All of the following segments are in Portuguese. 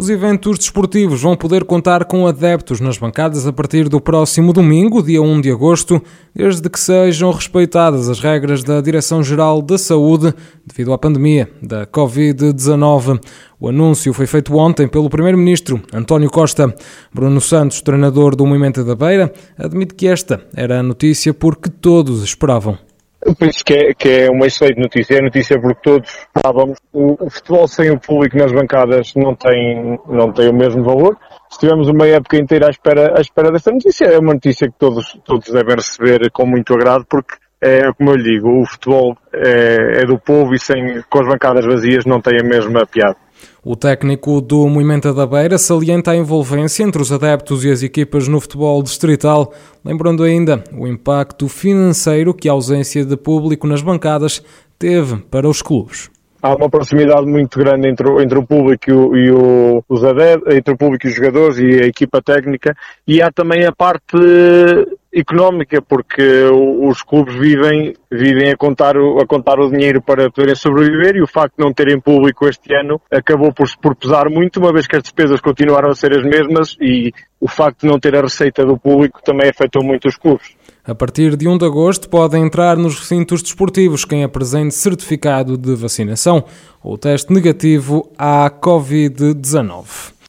Os eventos desportivos vão poder contar com adeptos nas bancadas a partir do próximo domingo, dia 1 de agosto, desde que sejam respeitadas as regras da Direção-Geral da Saúde devido à pandemia da Covid-19. O anúncio foi feito ontem pelo Primeiro-Ministro António Costa. Bruno Santos, treinador do Movimento da Beira, admite que esta era a notícia porque todos esperavam. Eu penso que é, que é uma excelente notícia. É notícia porque todos estávamos. O, o, futebol sem o público nas bancadas não tem, não tem o mesmo valor. Estivemos uma época inteira à espera, à espera desta notícia. É uma notícia que todos, todos devem receber com muito agrado porque é como eu lhe digo, o futebol é, é do povo e sem, com as bancadas vazias não tem a mesma piada. O técnico do Movimento da Beira salienta a envolvência entre os adeptos e as equipas no futebol distrital, lembrando ainda o impacto financeiro que a ausência de público nas bancadas teve para os clubes. Há uma proximidade muito grande entre, entre o público e, o, e o, os adeptos, entre o público e os jogadores e a equipa técnica, e há também a parte económica, porque os clubes vivem, vivem a, contar o, a contar o dinheiro para poderem sobreviver e o facto de não terem público este ano acabou por, por pesar muito, uma vez que as despesas continuaram a ser as mesmas e o facto de não ter a receita do público também afetou muito os clubes. A partir de 1 de agosto podem entrar nos recintos desportivos quem apresente certificado de vacinação ou teste negativo à Covid-19.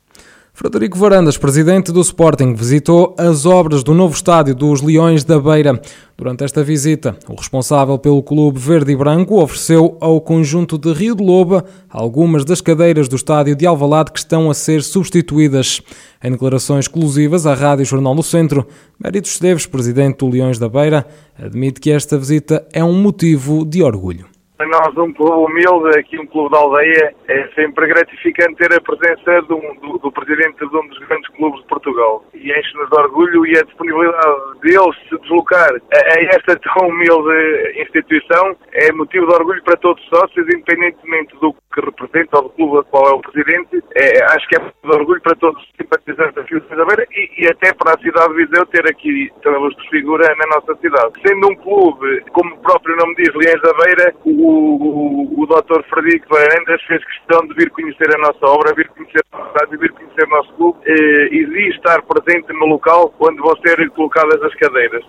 Frederico Varandas, presidente do Sporting, visitou as obras do novo estádio dos Leões da Beira. Durante esta visita, o responsável pelo clube verde e branco ofereceu ao conjunto de Rio de Loba algumas das cadeiras do estádio de Alvalade que estão a ser substituídas. Em declarações exclusivas à Rádio Jornal do Centro, Mérito Esteves, presidente do Leões da Beira, admite que esta visita é um motivo de orgulho. Para nós, um clube humilde, aqui um clube da aldeia, é sempre gratificante ter a presença do, do, do presidente de um dos grandes clubes de Portugal. E enche-nos de orgulho e a disponibilidade dele se deslocar a, a, esta tão humilde instituição é motivo de orgulho para todos os sócios, independentemente do que representa do clube do qual é o presidente. É, acho que é de orgulho para todos os simpatizantes da Filipe da Beira e, e, até para a cidade de Viseu ter aqui Luz de Figura na nossa cidade. Sendo um clube, como o próprio nome diz, Leões da Beira, o o, o, Dr. Frederico Varandas fez questão de vir conhecer a nossa obra, vir conhecer a cidade, vir conhecer o nosso clube eh, e estar presente no local onde vão ser colocadas as cadeiras.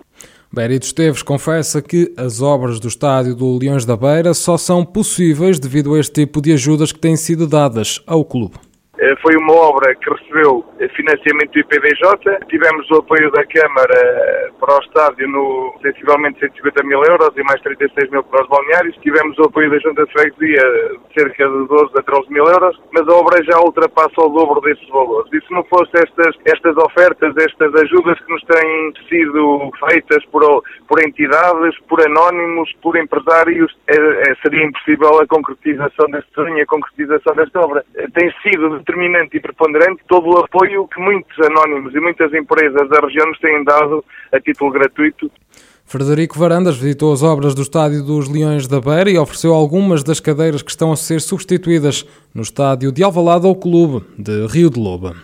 Berito Esteves confessa que as obras do estádio do Leões da Beira só são possíveis devido a este tipo de ajudas que têm sido dadas ao clube. Eh, foi uma obra que recebeu financiamento do IPDJ, tivemos o apoio da Câmara eh, para o estádio no sensivelmente 150 mil euros e mais 36 mil para os balneários, tivemos o apoio da Junta de Freguesia de cerca de 12 a 13 mil euros, mas a obra já ultrapassa o dobro desses valores. E se não fossem estas, estas ofertas, estas ajudas que nos têm sido feitas por, por entidades, por anónimos, por empresários, é, é, seria impossível a concretização deste sonho, a concretização desta obra. Tem sido determinante e preponderante todo o apoio que muitos anónimos e muitas empresas da região nos têm dado a título gratuito. Frederico Varandas visitou as obras do Estádio dos Leões da Beira e ofereceu algumas das cadeiras que estão a ser substituídas no estádio de Alvalade ao Clube de Rio de Loba.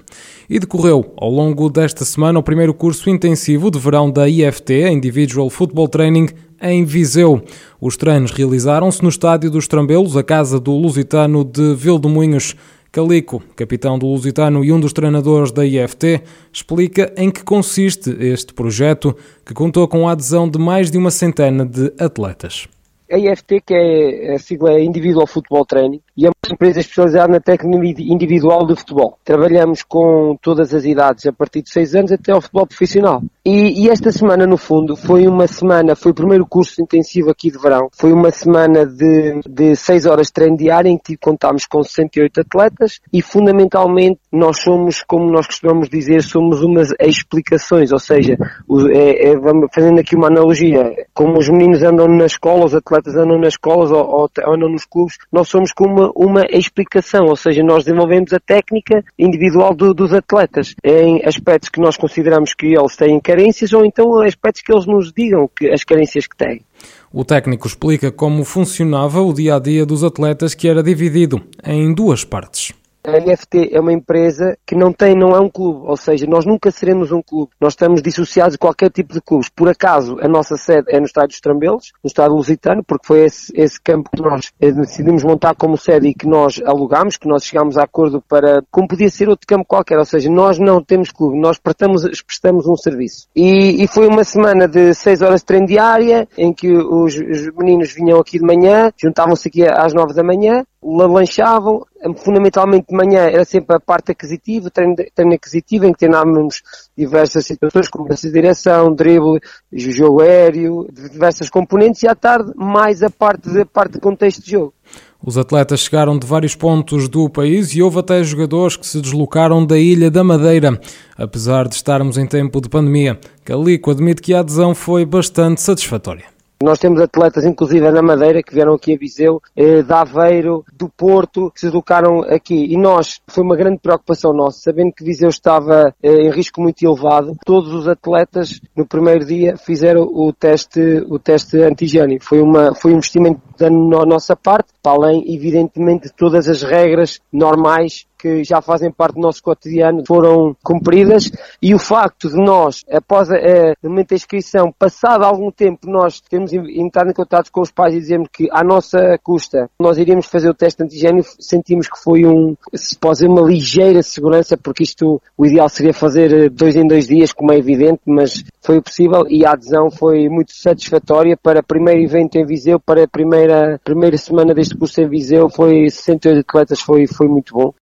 E decorreu, ao longo desta semana, o primeiro curso intensivo de verão da IFT, Individual Football Training, em Viseu. Os treinos realizaram-se no estádio dos Trambelos, a casa do Lusitano de Vildemunhos. Calico, capitão do Lusitano e um dos treinadores da IFT, explica em que consiste este projeto, que contou com a adesão de mais de uma centena de atletas. A IFT, que é a sigla é Individual Football Training, e é uma empresa especializada na técnica individual de futebol. Trabalhamos com todas as idades, a partir de 6 anos até ao futebol profissional. E, e, esta semana, no fundo, foi uma semana, foi o primeiro curso intensivo aqui de verão, foi uma semana de, de 6 horas de treino diário em que contámos com 68 atletas e fundamentalmente nós somos, como nós costumamos dizer, somos umas explicações, ou seja, é, é, fazendo aqui uma analogia, como os meninos andam na escola, os atletas andam nas escolas ou, ou, ou andam nos clubes, nós somos como uma, uma explicação, ou seja, nós desenvolvemos a técnica individual do, dos atletas em aspectos que nós consideramos que eles têm carências ou então aspectos que eles nos digam que as carências que têm. O técnico explica como funcionava o dia a dia dos atletas, que era dividido em duas partes. A NFT é uma empresa que não tem, não é um clube, ou seja, nós nunca seremos um clube. Nós estamos dissociados de qualquer tipo de clubes. Por acaso, a nossa sede é no estádio dos Trambelos, no estádio lusitano, porque foi esse, esse campo que nós eh, decidimos montar como sede e que nós alugámos, que nós chegámos a acordo para, como podia ser outro campo qualquer, ou seja, nós não temos clube, nós prestamos, prestamos um serviço. E, e foi uma semana de 6 horas de treino diária, em que os, os meninos vinham aqui de manhã, juntavam-se aqui às 9 da manhã, lanchavam, fundamentalmente de manhã era sempre a parte aquisitiva, treino, treino aquisitivo, em que treinávamos diversas situações, como essa direção, drible, jogo aéreo, diversas componentes, e à tarde mais a parte de, a parte de contexto de jogo. Os atletas chegaram de vários pontos do país e houve até jogadores que se deslocaram da Ilha da Madeira. Apesar de estarmos em tempo de pandemia, Calico admite que a adesão foi bastante satisfatória. Nós temos atletas, inclusive na Madeira, que vieram aqui a Viseu, eh, de Aveiro, do Porto, que se deslocaram aqui. E nós, foi uma grande preocupação nossa, sabendo que Viseu estava eh, em risco muito elevado. Todos os atletas, no primeiro dia, fizeram o teste, o teste antigênio. Foi, uma, foi um investimento da nossa parte, para além, evidentemente, de todas as regras normais que já fazem parte do nosso cotidiano foram cumpridas e o facto de nós, após a, a, momento da inscrição, passado algum tempo, nós termos entrado em contato com os pais e dizermos que à nossa custa nós iríamos fazer o teste antigênio, sentimos que foi um, se pode dizer, uma ligeira segurança, porque isto, o ideal seria fazer eh, dois em dois dias, como é evidente, mas foi possível e a adesão foi muito satisfatória para o primeiro evento em Viseu, para a primeira, primeira semana deste curso em Viseu, foi 68 atletas, foi, foi muito bom.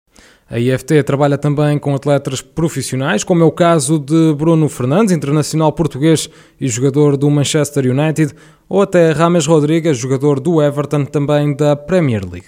A IFT trabalha também com atletas profissionais, como é o caso de Bruno Fernandes, internacional português e jogador do Manchester United, ou até Rames Rodrigues, jogador do Everton, também da Premier League.